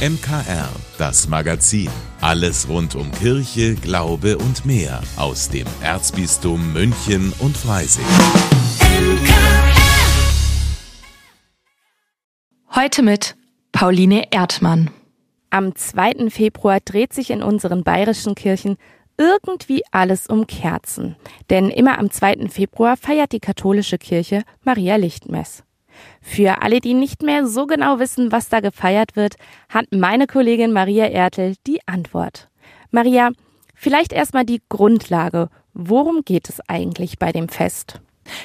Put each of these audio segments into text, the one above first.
MKR, das Magazin. Alles rund um Kirche, Glaube und mehr aus dem Erzbistum München und Freising. Heute mit Pauline Erdmann. Am 2. Februar dreht sich in unseren bayerischen Kirchen irgendwie alles um Kerzen. Denn immer am 2. Februar feiert die katholische Kirche Maria Lichtmess. Für alle, die nicht mehr so genau wissen, was da gefeiert wird, hat meine Kollegin Maria Ertel die Antwort. Maria, vielleicht erstmal die Grundlage. Worum geht es eigentlich bei dem Fest?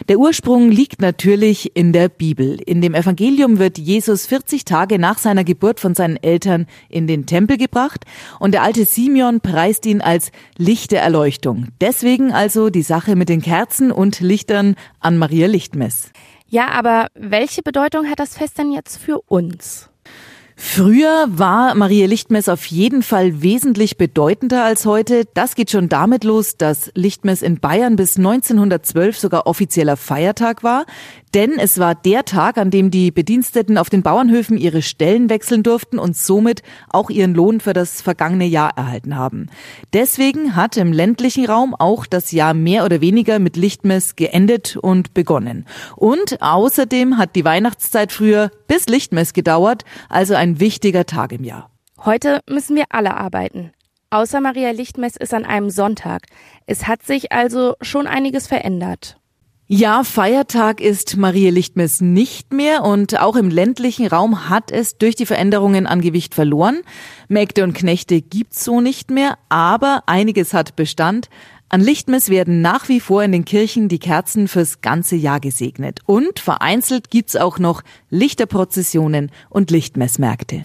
Der Ursprung liegt natürlich in der Bibel. In dem Evangelium wird Jesus 40 Tage nach seiner Geburt von seinen Eltern in den Tempel gebracht und der alte Simeon preist ihn als Licht der Erleuchtung. Deswegen also die Sache mit den Kerzen und Lichtern an Maria Lichtmess. Ja, aber welche Bedeutung hat das Fest denn jetzt für uns? Früher war Maria Lichtmess auf jeden Fall wesentlich bedeutender als heute. Das geht schon damit los, dass Lichtmess in Bayern bis 1912 sogar offizieller Feiertag war. Denn es war der Tag, an dem die Bediensteten auf den Bauernhöfen ihre Stellen wechseln durften und somit auch ihren Lohn für das vergangene Jahr erhalten haben. Deswegen hat im ländlichen Raum auch das Jahr mehr oder weniger mit Lichtmess geendet und begonnen. Und außerdem hat die Weihnachtszeit früher bis Lichtmess gedauert, also ein wichtiger Tag im Jahr. Heute müssen wir alle arbeiten. Außer Maria Lichtmess ist an einem Sonntag. Es hat sich also schon einiges verändert. Ja, Feiertag ist Marie Lichtmess nicht mehr und auch im ländlichen Raum hat es durch die Veränderungen an Gewicht verloren. Mägde und Knechte gibt's so nicht mehr, aber einiges hat Bestand. An Lichtmess werden nach wie vor in den Kirchen die Kerzen fürs ganze Jahr gesegnet. Und vereinzelt gibt's auch noch Lichterprozessionen und Lichtmessmärkte.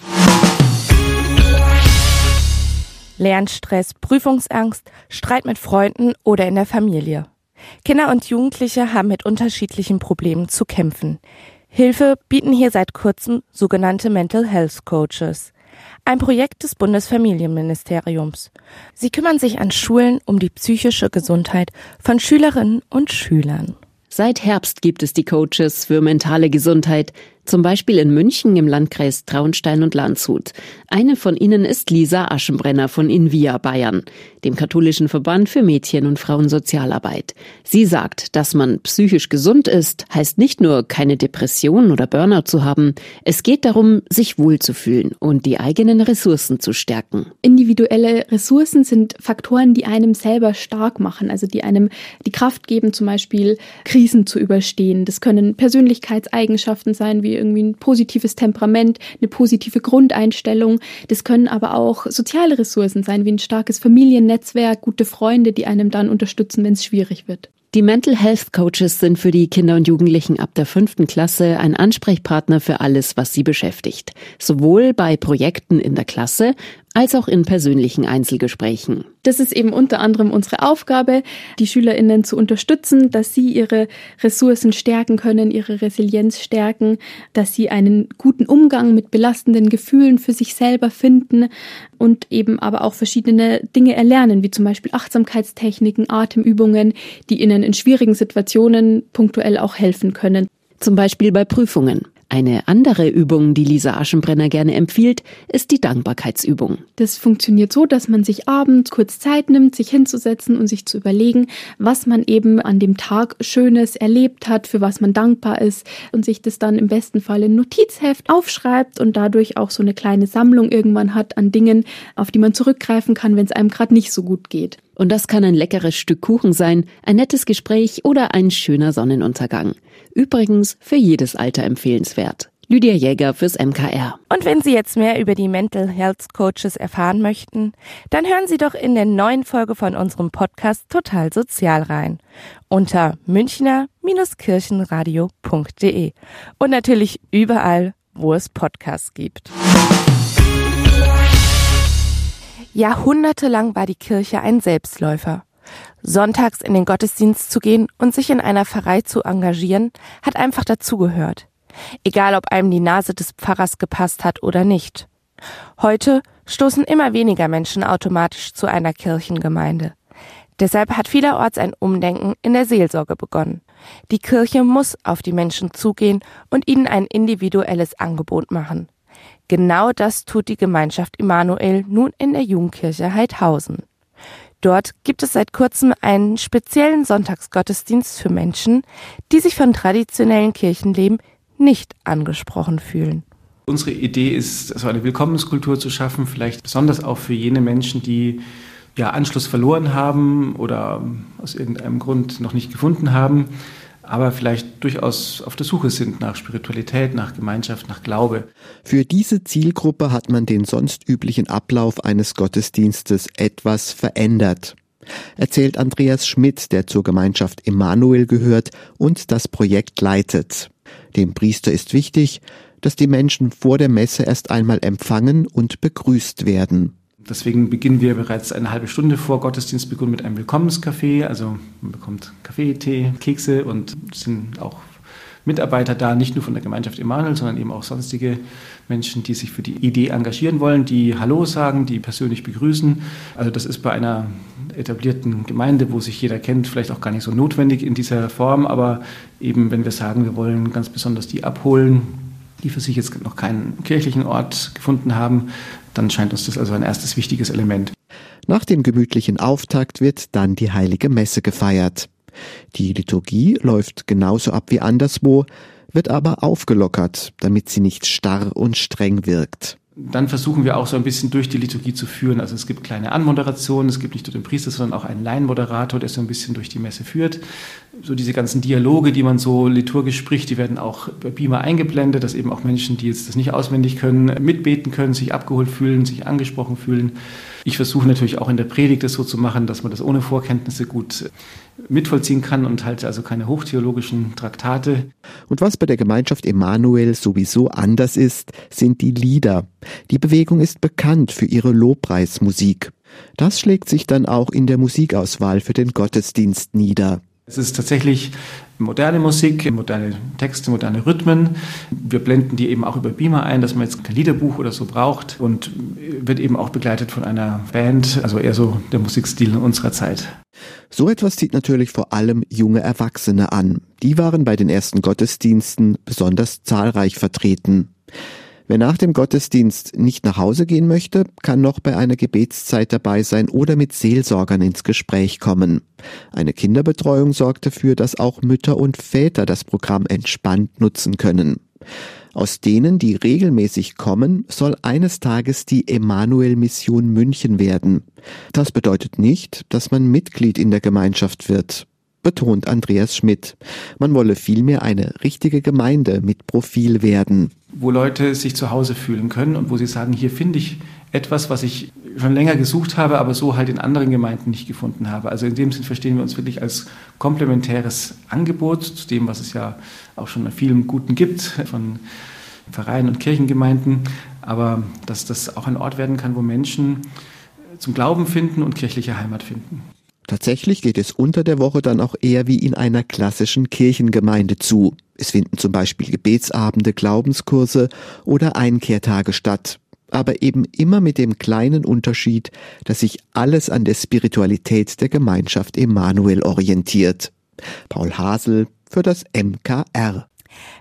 Lernstress, Prüfungsangst, Streit mit Freunden oder in der Familie. Kinder und Jugendliche haben mit unterschiedlichen Problemen zu kämpfen. Hilfe bieten hier seit kurzem sogenannte Mental Health Coaches. Ein Projekt des Bundesfamilienministeriums. Sie kümmern sich an Schulen um die psychische Gesundheit von Schülerinnen und Schülern. Seit Herbst gibt es die Coaches für mentale Gesundheit, zum Beispiel in München im Landkreis Traunstein und Landshut. Eine von ihnen ist Lisa Aschenbrenner von Invia Bayern, dem katholischen Verband für Mädchen- und Frauensozialarbeit. Sie sagt, dass man psychisch gesund ist, heißt nicht nur keine Depression oder Burnout zu haben. Es geht darum, sich wohlzufühlen und die eigenen Ressourcen zu stärken. Individuelle Ressourcen sind Faktoren, die einem selber stark machen, also die einem die Kraft geben, zum Beispiel Krisen zu überstehen. Das können Persönlichkeitseigenschaften sein, wie irgendwie ein positives Temperament, eine positive Grundeinstellung. Das können aber auch soziale Ressourcen sein, wie ein starkes Familiennetzwerk, gute Freunde, die einem dann unterstützen, wenn es schwierig wird. Die Mental Health Coaches sind für die Kinder und Jugendlichen ab der fünften Klasse ein Ansprechpartner für alles, was sie beschäftigt. Sowohl bei Projekten in der Klasse als auch in persönlichen Einzelgesprächen. Das ist eben unter anderem unsere Aufgabe, die SchülerInnen zu unterstützen, dass sie ihre Ressourcen stärken können, ihre Resilienz stärken, dass sie einen guten Umgang mit belastenden Gefühlen für sich selber finden und eben aber auch verschiedene Dinge erlernen, wie zum Beispiel Achtsamkeitstechniken, Atemübungen, die ihnen in schwierigen Situationen punktuell auch helfen können. Zum Beispiel bei Prüfungen. Eine andere Übung, die Lisa Aschenbrenner gerne empfiehlt, ist die Dankbarkeitsübung. Das funktioniert so, dass man sich abends kurz Zeit nimmt, sich hinzusetzen und sich zu überlegen, was man eben an dem Tag Schönes erlebt hat, für was man dankbar ist und sich das dann im besten Fall in Notizheft aufschreibt und dadurch auch so eine kleine Sammlung irgendwann hat an Dingen, auf die man zurückgreifen kann, wenn es einem gerade nicht so gut geht. Und das kann ein leckeres Stück Kuchen sein, ein nettes Gespräch oder ein schöner Sonnenuntergang. Übrigens für jedes Alter empfehlenswert. Lydia Jäger fürs MKR. Und wenn Sie jetzt mehr über die Mental Health Coaches erfahren möchten, dann hören Sie doch in der neuen Folge von unserem Podcast Total Sozial rein. Unter münchner-kirchenradio.de. Und natürlich überall, wo es Podcasts gibt. Jahrhundertelang war die Kirche ein Selbstläufer. Sonntags in den Gottesdienst zu gehen und sich in einer Pfarrei zu engagieren, hat einfach dazugehört. Egal, ob einem die Nase des Pfarrers gepasst hat oder nicht. Heute stoßen immer weniger Menschen automatisch zu einer Kirchengemeinde. Deshalb hat vielerorts ein Umdenken in der Seelsorge begonnen. Die Kirche muss auf die Menschen zugehen und ihnen ein individuelles Angebot machen. Genau das tut die Gemeinschaft Immanuel nun in der Jugendkirche Heidhausen. Dort gibt es seit kurzem einen speziellen Sonntagsgottesdienst für Menschen, die sich von traditionellen Kirchenleben nicht angesprochen fühlen. Unsere Idee ist, so eine Willkommenskultur zu schaffen, vielleicht besonders auch für jene Menschen, die ja Anschluss verloren haben oder aus irgendeinem Grund noch nicht gefunden haben, aber vielleicht durchaus auf der Suche sind nach Spiritualität, nach Gemeinschaft, nach Glaube. Für diese Zielgruppe hat man den sonst üblichen Ablauf eines Gottesdienstes etwas verändert. Erzählt Andreas Schmidt, der zur Gemeinschaft Emanuel gehört und das Projekt leitet. Dem Priester ist wichtig, dass die Menschen vor der Messe erst einmal empfangen und begrüßt werden. Deswegen beginnen wir bereits eine halbe Stunde vor Gottesdienstbeginn mit einem Willkommenskaffee. Also man bekommt Kaffee, Tee, Kekse und sind auch Mitarbeiter da, nicht nur von der Gemeinschaft Emanuel, sondern eben auch sonstige Menschen, die sich für die Idee engagieren wollen, die Hallo sagen, die persönlich begrüßen. Also das ist bei einer etablierten Gemeinde, wo sich jeder kennt, vielleicht auch gar nicht so notwendig in dieser Form. Aber eben, wenn wir sagen, wir wollen ganz besonders die abholen, die für sich jetzt noch keinen kirchlichen Ort gefunden haben, dann scheint uns das also ein erstes wichtiges Element. Nach dem gemütlichen Auftakt wird dann die heilige Messe gefeiert. Die Liturgie läuft genauso ab wie anderswo, wird aber aufgelockert, damit sie nicht starr und streng wirkt dann versuchen wir auch so ein bisschen durch die Liturgie zu führen. Also es gibt kleine Anmoderationen, es gibt nicht nur den Priester, sondern auch einen Laienmoderator, der so ein bisschen durch die Messe führt. So diese ganzen Dialoge, die man so liturgisch spricht, die werden auch bei Beamer eingeblendet, dass eben auch Menschen, die jetzt das nicht auswendig können, mitbeten können, sich abgeholt fühlen, sich angesprochen fühlen. Ich versuche natürlich auch in der Predigt das so zu machen, dass man das ohne Vorkenntnisse gut mitvollziehen kann und halte also keine hochtheologischen Traktate. Und was bei der Gemeinschaft Emanuel sowieso anders ist, sind die Lieder. Die Bewegung ist bekannt für ihre Lobpreismusik. Das schlägt sich dann auch in der Musikauswahl für den Gottesdienst nieder. Es ist tatsächlich moderne Musik, moderne Texte, moderne Rhythmen. Wir blenden die eben auch über Beamer ein, dass man jetzt kein Liederbuch oder so braucht und wird eben auch begleitet von einer Band, also eher so der Musikstil unserer Zeit. So etwas zieht natürlich vor allem junge Erwachsene an. Die waren bei den ersten Gottesdiensten besonders zahlreich vertreten. Wer nach dem Gottesdienst nicht nach Hause gehen möchte, kann noch bei einer Gebetszeit dabei sein oder mit Seelsorgern ins Gespräch kommen. Eine Kinderbetreuung sorgt dafür, dass auch Mütter und Väter das Programm entspannt nutzen können. Aus denen, die regelmäßig kommen, soll eines Tages die Emanuel Mission München werden. Das bedeutet nicht, dass man Mitglied in der Gemeinschaft wird betont Andreas Schmidt. Man wolle vielmehr eine richtige Gemeinde mit Profil werden. Wo Leute sich zu Hause fühlen können und wo sie sagen, hier finde ich etwas, was ich schon länger gesucht habe, aber so halt in anderen Gemeinden nicht gefunden habe. Also in dem Sinn verstehen wir uns wirklich als komplementäres Angebot zu dem, was es ja auch schon an vielem Guten gibt von Vereinen und Kirchengemeinden, aber dass das auch ein Ort werden kann, wo Menschen zum Glauben finden und kirchliche Heimat finden. Tatsächlich geht es unter der Woche dann auch eher wie in einer klassischen Kirchengemeinde zu. Es finden zum Beispiel Gebetsabende, Glaubenskurse oder Einkehrtage statt. Aber eben immer mit dem kleinen Unterschied, dass sich alles an der Spiritualität der Gemeinschaft Emanuel orientiert. Paul Hasel für das MKR.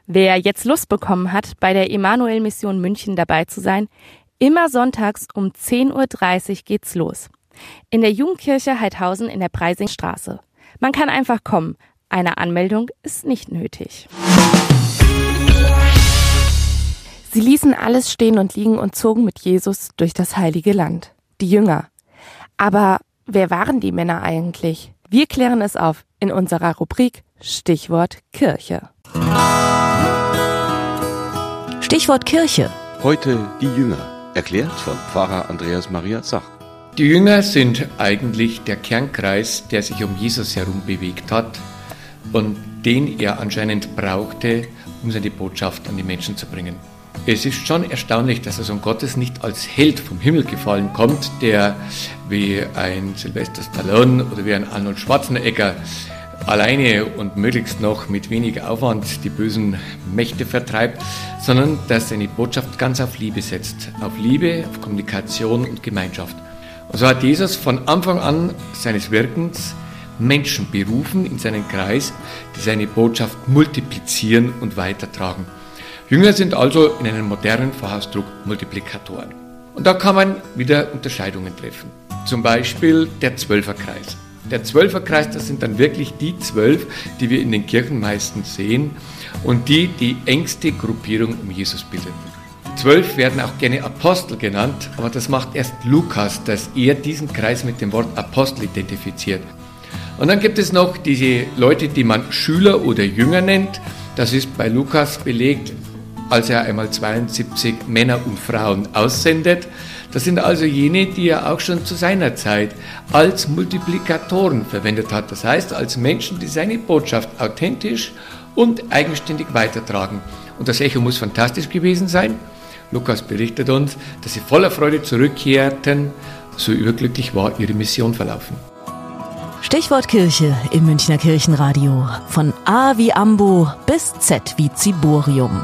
Wer jetzt Lust bekommen hat, bei der Emanuel Mission München dabei zu sein, immer sonntags um 10.30 Uhr geht's los in der Jugendkirche Heidhausen in der Preisingstraße. Man kann einfach kommen. Eine Anmeldung ist nicht nötig. Sie ließen alles stehen und liegen und zogen mit Jesus durch das heilige Land. Die Jünger. Aber wer waren die Männer eigentlich? Wir klären es auf in unserer Rubrik Stichwort Kirche. Stichwort Kirche. Heute die Jünger, erklärt von Pfarrer Andreas Maria Zach. Die Jünger sind eigentlich der Kernkreis, der sich um Jesus herum bewegt hat und den er anscheinend brauchte, um seine Botschaft an die Menschen zu bringen. Es ist schon erstaunlich, dass der Sohn Gottes nicht als Held vom Himmel gefallen kommt, der wie ein Sylvester Stallone oder wie ein Arnold Schwarzenegger alleine und möglichst noch mit wenig Aufwand die bösen Mächte vertreibt, sondern dass seine Botschaft ganz auf Liebe setzt. Auf Liebe, auf Kommunikation und Gemeinschaft. Und so hat Jesus von Anfang an seines Wirkens Menschen berufen in seinen Kreis, die seine Botschaft multiplizieren und weitertragen. Jünger sind also in einem modernen Fachausdruck Multiplikatoren. Und da kann man wieder Unterscheidungen treffen. Zum Beispiel der Zwölferkreis. Der Zwölferkreis, das sind dann wirklich die zwölf, die wir in den Kirchen meistens sehen und die die engste Gruppierung um Jesus bildeten. Zwölf werden auch gerne Apostel genannt, aber das macht erst Lukas, dass er diesen Kreis mit dem Wort Apostel identifiziert. Und dann gibt es noch diese Leute, die man Schüler oder Jünger nennt. Das ist bei Lukas belegt als er einmal 72 Männer und Frauen aussendet. Das sind also jene, die er auch schon zu seiner Zeit als Multiplikatoren verwendet hat. Das heißt, als Menschen, die seine Botschaft authentisch und eigenständig weitertragen. Und das Echo muss fantastisch gewesen sein. Lukas berichtet uns, dass sie voller Freude zurückkehrten. So überglücklich war ihre Mission verlaufen. Stichwort Kirche im Münchner Kirchenradio. Von A wie Ambo bis Z wie Ziborium.